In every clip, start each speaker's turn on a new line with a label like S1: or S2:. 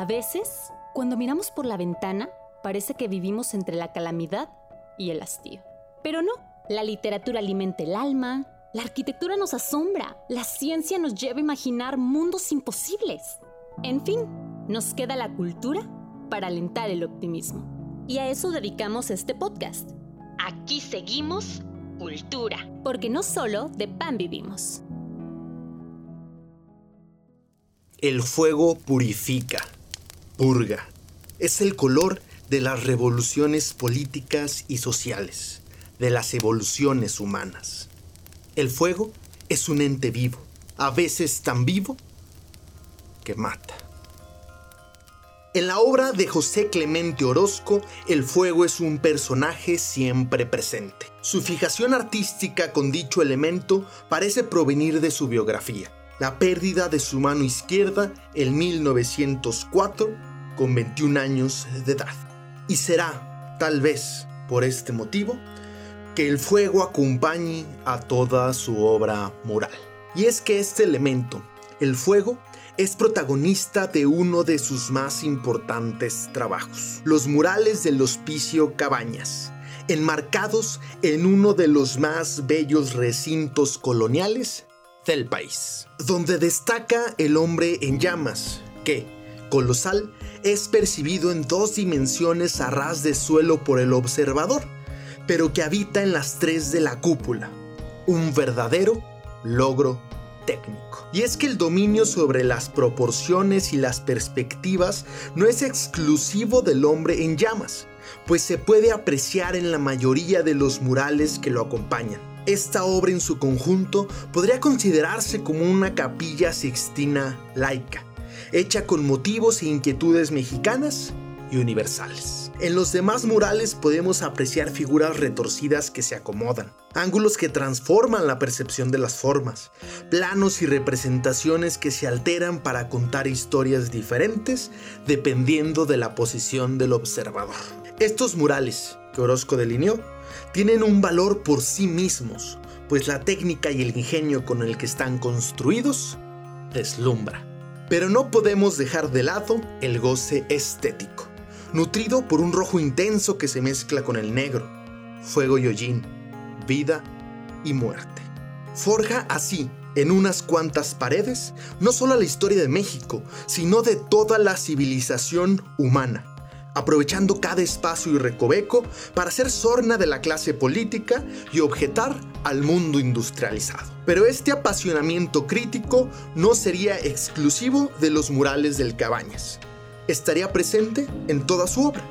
S1: A veces, cuando miramos por la ventana, parece que vivimos entre la calamidad y el hastío. Pero no, la literatura alimenta el alma, la arquitectura nos asombra, la ciencia nos lleva a imaginar mundos imposibles. En fin, nos queda la cultura para alentar el optimismo. Y a eso dedicamos este podcast. Aquí seguimos cultura, porque no solo de pan vivimos.
S2: El fuego purifica, purga. Es el color de las revoluciones políticas y sociales, de las evoluciones humanas. El fuego es un ente vivo, a veces tan vivo que mata. En la obra de José Clemente Orozco, el fuego es un personaje siempre presente. Su fijación artística con dicho elemento parece provenir de su biografía, la pérdida de su mano izquierda en 1904 con 21 años de edad. Y será, tal vez, por este motivo, que el fuego acompañe a toda su obra moral. Y es que este elemento, el fuego, es protagonista de uno de sus más importantes trabajos, los murales del Hospicio Cabañas, enmarcados en uno de los más bellos recintos coloniales del país, donde destaca el hombre en llamas, que, colosal, es percibido en dos dimensiones a ras de suelo por el observador, pero que habita en las tres de la cúpula, un verdadero logro técnico. Y es que el dominio sobre las proporciones y las perspectivas no es exclusivo del hombre en llamas, pues se puede apreciar en la mayoría de los murales que lo acompañan. Esta obra en su conjunto podría considerarse como una capilla sixtina laica, hecha con motivos e inquietudes mexicanas y universales. En los demás murales podemos apreciar figuras retorcidas que se acomodan, ángulos que transforman la percepción de las formas, planos y representaciones que se alteran para contar historias diferentes dependiendo de la posición del observador. Estos murales, que Orozco delineó, tienen un valor por sí mismos, pues la técnica y el ingenio con el que están construidos deslumbra. Pero no podemos dejar de lado el goce estético nutrido por un rojo intenso que se mezcla con el negro, fuego y hollín, vida y muerte. Forja así, en unas cuantas paredes, no solo la historia de México, sino de toda la civilización humana, aprovechando cada espacio y recoveco para ser sorna de la clase política y objetar al mundo industrializado. Pero este apasionamiento crítico no sería exclusivo de los murales del Cabañas estaría presente en toda su obra,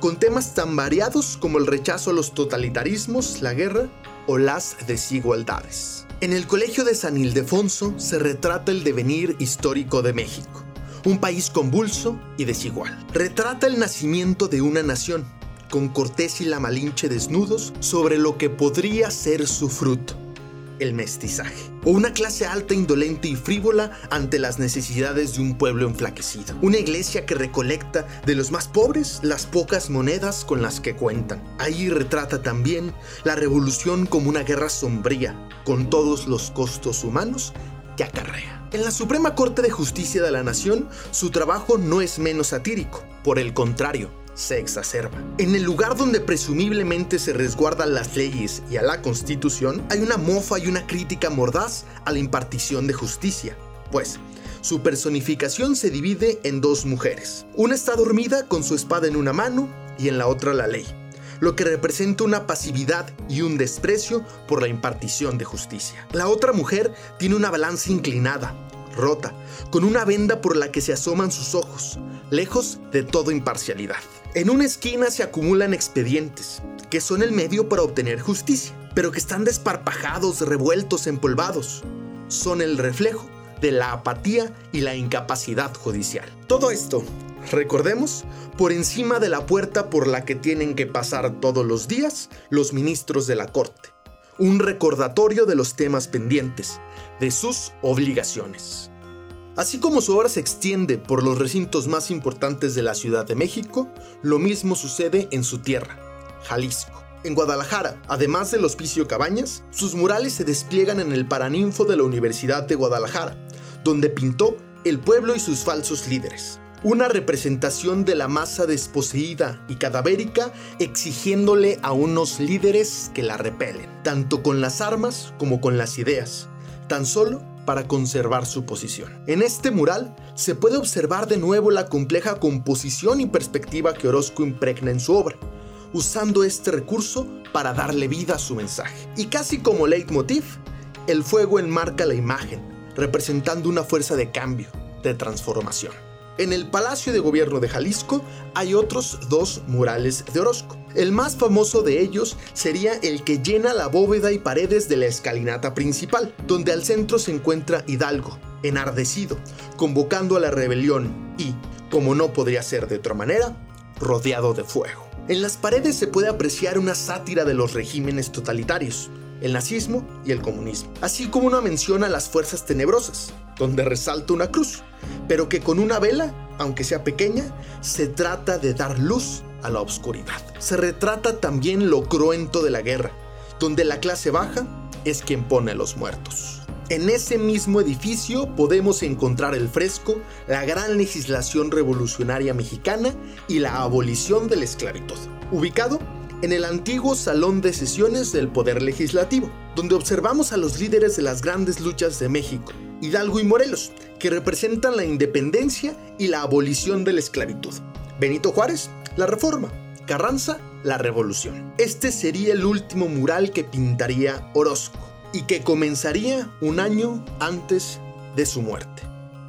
S2: con temas tan variados como el rechazo a los totalitarismos, la guerra o las desigualdades. En el Colegio de San Ildefonso se retrata el devenir histórico de México, un país convulso y desigual. Retrata el nacimiento de una nación, con Cortés y la Malinche desnudos sobre lo que podría ser su fruto el mestizaje, o una clase alta, indolente y frívola ante las necesidades de un pueblo enflaquecido, una iglesia que recolecta de los más pobres las pocas monedas con las que cuentan. Ahí retrata también la revolución como una guerra sombría, con todos los costos humanos que acarrea. En la Suprema Corte de Justicia de la Nación, su trabajo no es menos satírico, por el contrario, se exacerba. En el lugar donde presumiblemente se resguardan las leyes y a la constitución, hay una mofa y una crítica mordaz a la impartición de justicia. Pues, su personificación se divide en dos mujeres. Una está dormida con su espada en una mano y en la otra la ley, lo que representa una pasividad y un desprecio por la impartición de justicia. La otra mujer tiene una balanza inclinada, rota, con una venda por la que se asoman sus ojos, lejos de toda imparcialidad. En una esquina se acumulan expedientes, que son el medio para obtener justicia, pero que están desparpajados, revueltos, empolvados. Son el reflejo de la apatía y la incapacidad judicial. Todo esto, recordemos, por encima de la puerta por la que tienen que pasar todos los días los ministros de la Corte. Un recordatorio de los temas pendientes, de sus obligaciones. Así como su obra se extiende por los recintos más importantes de la Ciudad de México, lo mismo sucede en su tierra, Jalisco. En Guadalajara, además del Hospicio Cabañas, sus murales se despliegan en el Paraninfo de la Universidad de Guadalajara, donde pintó el pueblo y sus falsos líderes, una representación de la masa desposeída y cadavérica exigiéndole a unos líderes que la repelen, tanto con las armas como con las ideas, tan solo para conservar su posición. En este mural se puede observar de nuevo la compleja composición y perspectiva que Orozco impregna en su obra, usando este recurso para darle vida a su mensaje. Y casi como leitmotiv, el fuego enmarca la imagen, representando una fuerza de cambio, de transformación. En el Palacio de Gobierno de Jalisco hay otros dos murales de Orozco. El más famoso de ellos sería el que llena la bóveda y paredes de la escalinata principal, donde al centro se encuentra Hidalgo, enardecido, convocando a la rebelión y, como no podría ser de otra manera, rodeado de fuego. En las paredes se puede apreciar una sátira de los regímenes totalitarios, el nazismo y el comunismo, así como una mención a las fuerzas tenebrosas, donde resalta una cruz, pero que con una vela, aunque sea pequeña, se trata de dar luz a la oscuridad. Se retrata también lo cruento de la guerra, donde la clase baja es quien pone los muertos. En ese mismo edificio podemos encontrar el fresco, la gran legislación revolucionaria mexicana y la abolición de la esclavitud, ubicado en el antiguo salón de sesiones del Poder Legislativo, donde observamos a los líderes de las grandes luchas de México, Hidalgo y Morelos, que representan la independencia y la abolición de la esclavitud. Benito Juárez, la reforma. Carranza, la revolución. Este sería el último mural que pintaría Orozco y que comenzaría un año antes de su muerte.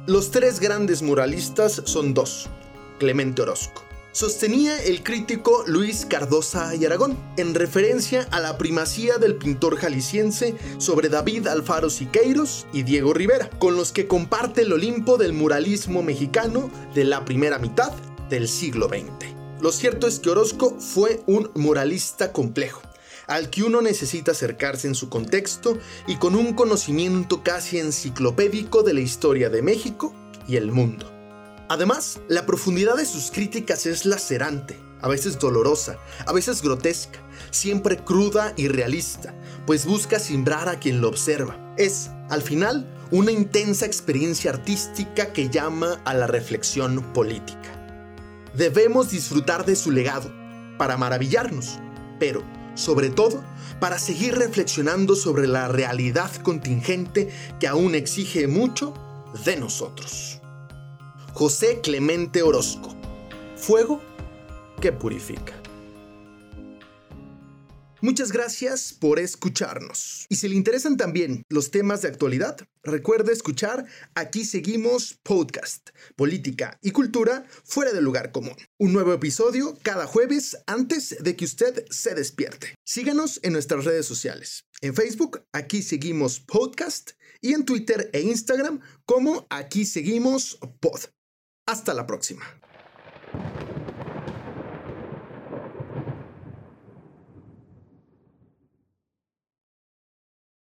S2: Los tres grandes muralistas son dos, Clemente Orozco, sostenía el crítico Luis Cardosa y Aragón, en referencia a la primacía del pintor jalisciense sobre David Alfaro Siqueiros y Diego Rivera, con los que comparte el Olimpo del muralismo mexicano de la primera mitad del siglo XX. Lo cierto es que Orozco fue un muralista complejo, al que uno necesita acercarse en su contexto y con un conocimiento casi enciclopédico de la historia de México y el mundo. Además, la profundidad de sus críticas es lacerante, a veces dolorosa, a veces grotesca, siempre cruda y realista, pues busca simbrar a quien lo observa. Es, al final, una intensa experiencia artística que llama a la reflexión política. Debemos disfrutar de su legado, para maravillarnos, pero, sobre todo, para seguir reflexionando sobre la realidad contingente que aún exige mucho de nosotros. José Clemente Orozco. Fuego que purifica. Muchas gracias por escucharnos. Y si le interesan también los temas de actualidad, recuerde escuchar Aquí seguimos podcast, política y cultura fuera del lugar común. Un nuevo episodio cada jueves antes de que usted se despierte. Síganos en nuestras redes sociales. En Facebook, Aquí seguimos podcast y en Twitter e Instagram como Aquí seguimos pod. Hasta la próxima.